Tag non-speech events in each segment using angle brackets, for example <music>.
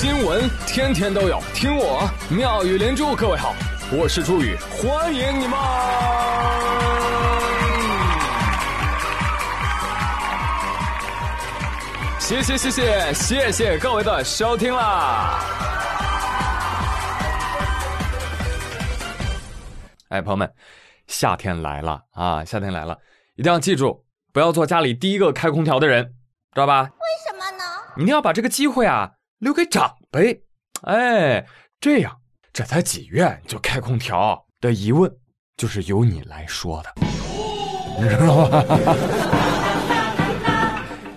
新闻天天都有，听我妙语连珠。各位好，我是朱宇，欢迎你们！谢谢谢谢谢谢各位的收听啦！哎，朋友们，夏天来了啊！夏天来了，一定要记住，不要做家里第一个开空调的人，知道吧？为什么呢？一定要把这个机会啊留给长辈。哎，这样这才几月就开空调的疑问，就是由你来说的，你知道吗？<laughs>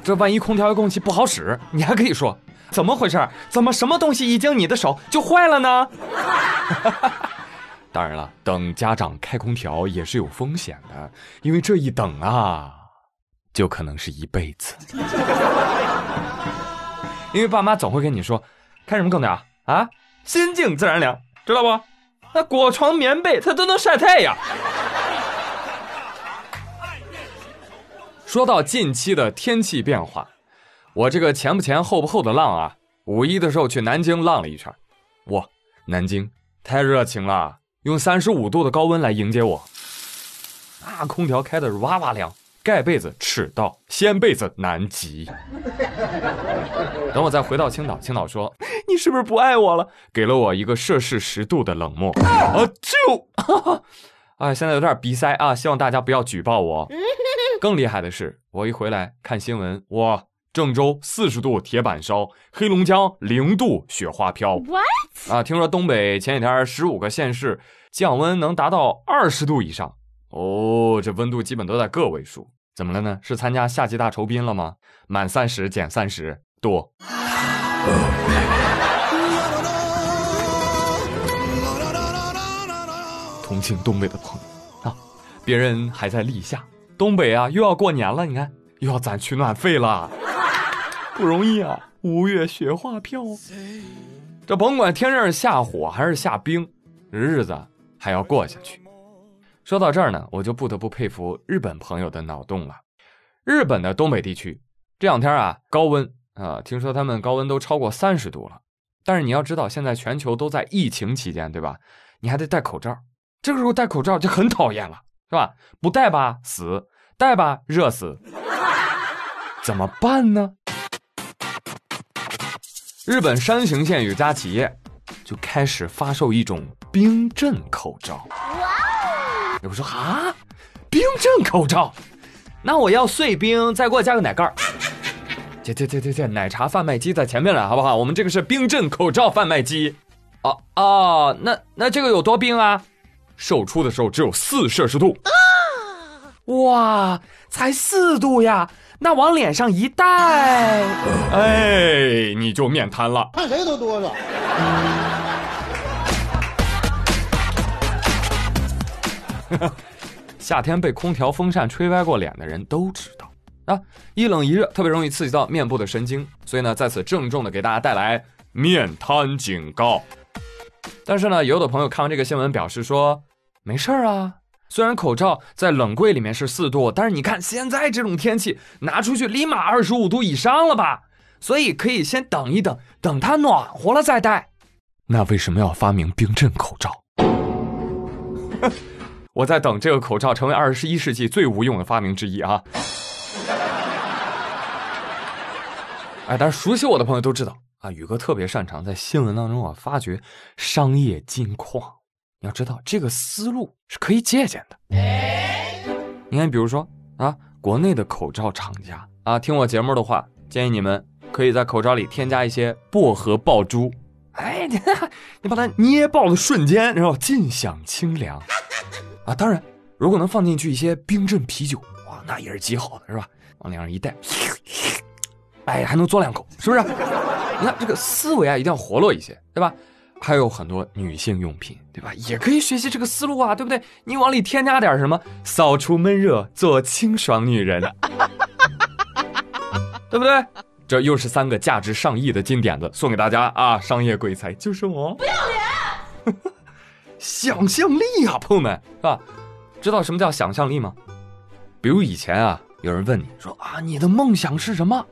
这万一空调遥控器不好使，你还可以说怎么回事？怎么什么东西一经你的手就坏了呢？<laughs> 当然了，等家长开空调也是有风险的，因为这一等啊，就可能是一辈子。因为爸妈总会跟你说，开什么空调啊？心静自然凉，知道不？那裹床棉被它都能晒太阳。说到近期的天气变化，我这个前不前后不后的浪啊，五一的时候去南京浪了一圈，哇，南京太热情了，用三十五度的高温来迎接我，那空调开的是哇哇凉，盖被子赤道，掀被子南极。等我再回到青岛，青岛说你是不是不爱我了？给了我一个摄氏十度的冷漠，啊就，啊，<laughs> 现在有点鼻塞啊，希望大家不要举报我。<laughs> 更厉害的是，我一回来看新闻，哇，郑州四十度铁板烧，黑龙江零度雪花飘。What？啊，听说东北前几天十五个县市降温能达到二十度以上，哦，这温度基本都在个位数。怎么了呢？是参加夏季大酬宾了吗？满三十减三十多。同情东北的朋友啊，别人还在立夏。东北啊，又要过年了，你看又要攒取暖费了，不容易啊！五月雪花飘，这甭管天上是下火还是下冰，日子还要过下去。说到这儿呢，我就不得不佩服日本朋友的脑洞了。日本的东北地区这两天啊，高温啊，听说他们高温都超过三十度了。但是你要知道，现在全球都在疫情期间，对吧？你还得戴口罩，这个时候戴口罩就很讨厌了。是吧？不戴吧死，戴吧热死，怎么办呢？日本山形县有家企业就开始发售一种冰镇口罩。哇！有说啊，冰镇口罩，那我要碎冰，再给我加个奶盖儿。这这这这这，奶茶贩卖机在前面了，好不好？我们这个是冰镇口罩贩卖机。哦哦，那那这个有多冰啊？售出的时候只有四摄氏度，哇，才四度呀！那往脸上一戴，哎，你就面瘫了。看谁都哆嗦。<laughs> 夏天被空调、风扇吹歪过脸的人都知道啊，一冷一热特别容易刺激到面部的神经，所以呢，在此郑重的给大家带来面瘫警告。但是呢，有的朋友看完这个新闻表示说，没事儿啊。虽然口罩在冷柜里面是四度，但是你看现在这种天气，拿出去立马二十五度以上了吧？所以可以先等一等，等它暖和了再戴。那为什么要发明冰镇口罩？<laughs> 我在等这个口罩成为二十一世纪最无用的发明之一啊！哎，但是熟悉我的朋友都知道。啊，宇哥特别擅长在新闻当中啊发掘商业金矿。你要知道，这个思路是可以借鉴的。你看，比如说啊，国内的口罩厂家啊，听我节目的话，建议你们可以在口罩里添加一些薄荷爆珠。哎，你 <laughs> 你把它捏爆的瞬间，然后尽享清凉。啊，当然，如果能放进去一些冰镇啤酒，哇，那也是极好的，是吧？往脸上一戴，哎，还能嘬两口，是不是？<laughs> 你看这个思维啊，一定要活络一些，对吧？还有很多女性用品，对吧？也可以学习这个思路啊，对不对？你往里添加点什么，扫除闷热，做清爽女人，对不对？这又是三个价值上亿的金点子送给大家啊！商业鬼才就是我，不要脸！想象力啊，朋友们，是吧？知道什么叫想象力吗？比如以前啊，有人问你说啊，你的梦想是什么？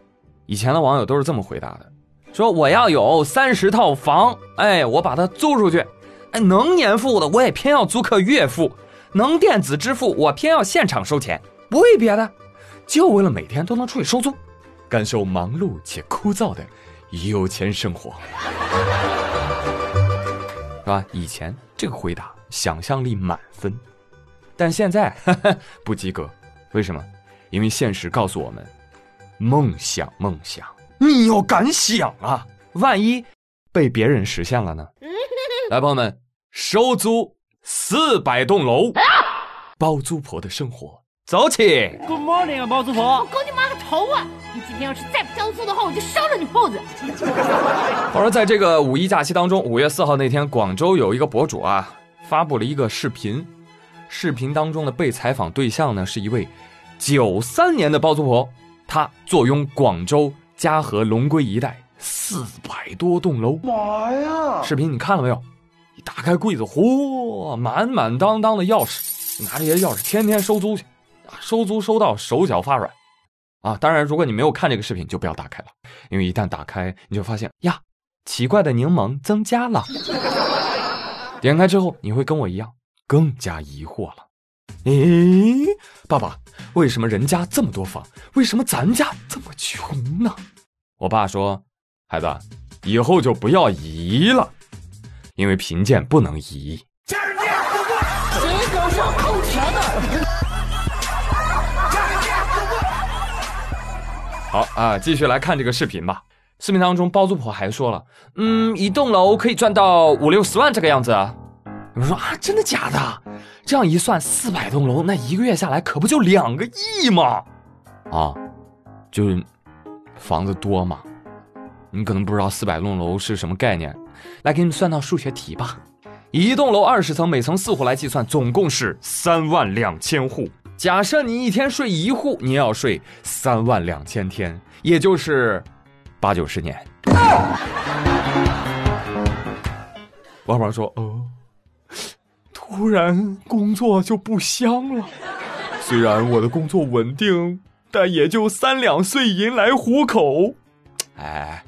以前的网友都是这么回答的。说我要有三十套房，哎，我把它租出去，哎，能年付的我也偏要租客月付，能电子支付我偏要现场收钱，不为别的，就为了每天都能出去收租，感受忙碌且枯燥的有钱生活，<laughs> 是吧？以前这个回答想象力满分，但现在 <laughs> 不及格，为什么？因为现实告诉我们，梦想，梦想。你要敢想啊！万一被别人实现了呢？<laughs> 来，朋友们，收租四百栋楼，包租婆的生活，走起！Good morning 啊，包租婆！我勾你妈个头啊！你今天要是再不交租的话，我就烧了你铺子！话说，在这个五一假期当中，五月四号那天，广州有一个博主啊，发布了一个视频，视频当中的被采访对象呢，是一位九三年的包租婆，她坐拥广州。嘉禾龙归一带四百多栋楼，妈呀！视频你看了没有？一打开柜子，嚯，满满当当的钥匙，拿这些钥匙天天收租去，收租收到手脚发软，啊！当然，如果你没有看这个视频，就不要打开了，因为一旦打开，你就发现呀，奇怪的柠檬增加了。点开之后，你会跟我一样，更加疑惑了。咦，爸爸，为什么人家这么多房，为什么咱家这么穷呢？我爸说：“孩子，以后就不要移了，因为贫贱不能移。”好啊，继续来看这个视频吧。视频当中，包租婆还说了：“嗯，一栋楼可以赚到五六十万这个样子。”有人说啊，真的假的？这样一算，四百栋楼，那一个月下来可不就两个亿吗？啊，就是房子多嘛。你可能不知道四百栋楼是什么概念，来给你们算道数学题吧。一栋楼二十层，每层四户来计算，总共是三万两千户。假设你一天睡一户，你要睡三万两千天，也就是八九十年。王宝说：“哦。”突然工作就不香了，虽然我的工作稳定，但也就三两碎银来糊口。哎，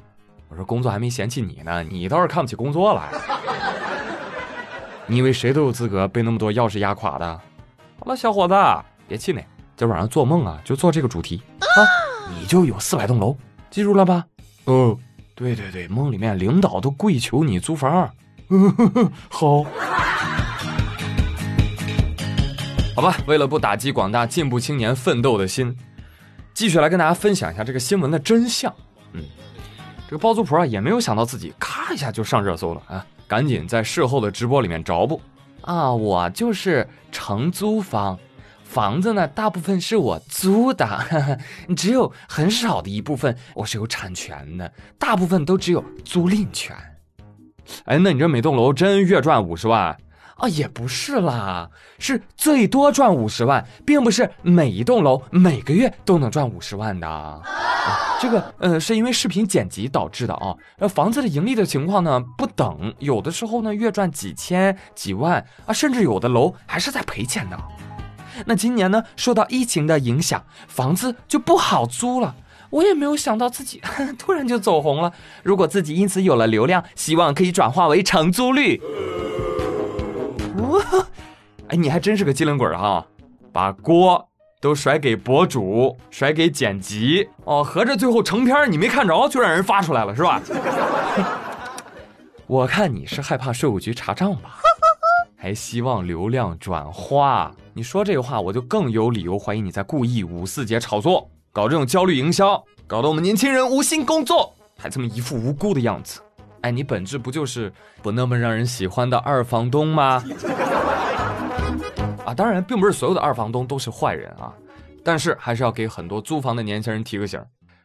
我说工作还没嫌弃你呢，你倒是看不起工作了。你以为谁都有资格被那么多钥匙压垮的？好了，小伙子，别气馁，今晚上做梦啊，就做这个主题啊，你就有四百栋楼，记住了吧？哦，对对对，梦里面领导都跪求你租房。<laughs> 好。好吧，为了不打击广大进步青年奋斗的心，继续来跟大家分享一下这个新闻的真相。嗯，这个包租婆啊也没有想到自己咔一下就上热搜了啊，赶紧在事后的直播里面找补啊，我就是承租方，房子呢大部分是我租的，<laughs> 只有很少的一部分我是有产权的，大部分都只有租赁权。哎，那你这每栋楼真月赚五十万？啊，也不是啦，是最多赚五十万，并不是每一栋楼每个月都能赚五十万的。啊、这个，呃，是因为视频剪辑导致的啊。呃，房子的盈利的情况呢不等，有的时候呢月赚几千几万啊，甚至有的楼还是在赔钱的。那今年呢受到疫情的影响，房子就不好租了。我也没有想到自己 <laughs> 突然就走红了。如果自己因此有了流量，希望可以转化为承租率。哇哎，你还真是个机灵鬼哈，把锅都甩给博主，甩给剪辑哦，合着最后成片你没看着就让人发出来了是吧？<laughs> 我看你是害怕税务局查账吧，还希望流量转化。你说这话，我就更有理由怀疑你在故意五四节炒作，搞这种焦虑营销，搞得我们年轻人无心工作，还这么一副无辜的样子。哎，你本质不就是不那么让人喜欢的二房东吗？<laughs> 啊，当然，并不是所有的二房东都是坏人啊，但是还是要给很多租房的年轻人提个醒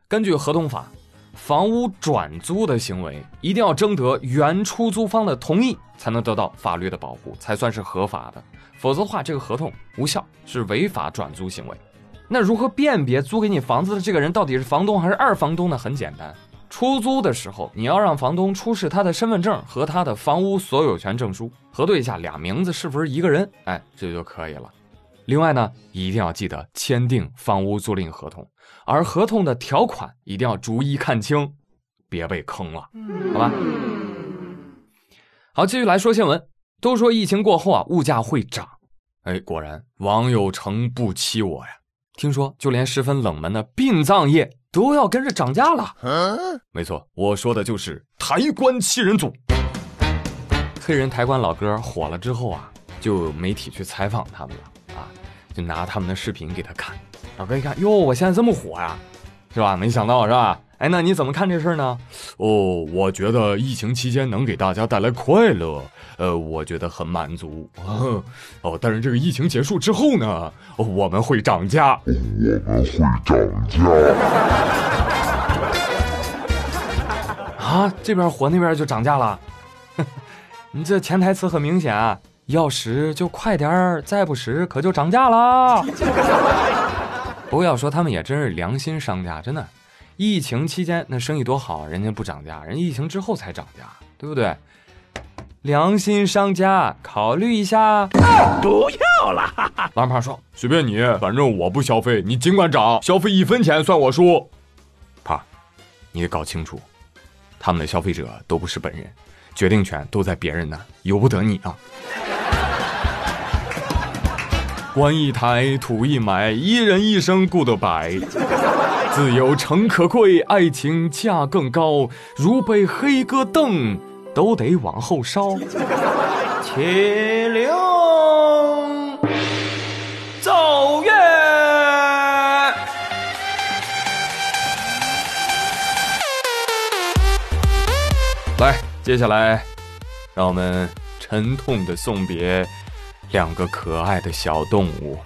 根据合同法，房屋转租的行为一定要征得原出租方的同意，才能得到法律的保护，才算是合法的。否则的话，这个合同无效，是违法转租行为。那如何辨别租给你房子的这个人到底是房东还是二房东呢？很简单。出租的时候，你要让房东出示他的身份证和他的房屋所有权证书，核对一下俩名字是不是一个人，哎，这就可以了。另外呢，一定要记得签订房屋租赁合同，而合同的条款一定要逐一看清，别被坑了，好吧？好，继续来说新闻。都说疫情过后啊，物价会涨。哎，果然，网友成不欺我呀。听说就连十分冷门的殡葬业都要跟着涨价了。嗯没错，我说的就是抬棺七人组。黑人抬棺老哥火了之后啊，就有媒体去采访他们了啊，就拿他们的视频给他看。老哥一看，哟，我现在这么火呀，是吧？没想到是吧？哎，那你怎么看这事儿呢？哦，我觉得疫情期间能给大家带来快乐，呃，我觉得很满足。<laughs> 哦，但是这个疫情结束之后呢，我们会涨价。我们会涨价。啊，这边火，那边就涨价了。<laughs> 你这潜台词很明显啊，要实就快点儿，再不实可就涨价了。不过要说他们也真是良心商家，真的。疫情期间那生意多好，人家不涨价，人疫情之后才涨价，对不对？良心商家，考虑一下。不要了，老胖说随便你，反正我不消费，你尽管涨，消费一分钱算我输。胖，你得搞清楚，他们的消费者都不是本人，决定权都在别人那，由不得你啊。官一抬，土一埋，一人一生顾得白。自由诚可贵，爱情价更高。如被黑哥瞪，都得往后稍。且留奏乐。来，接下来，让我们沉痛的送别两个可爱的小动物。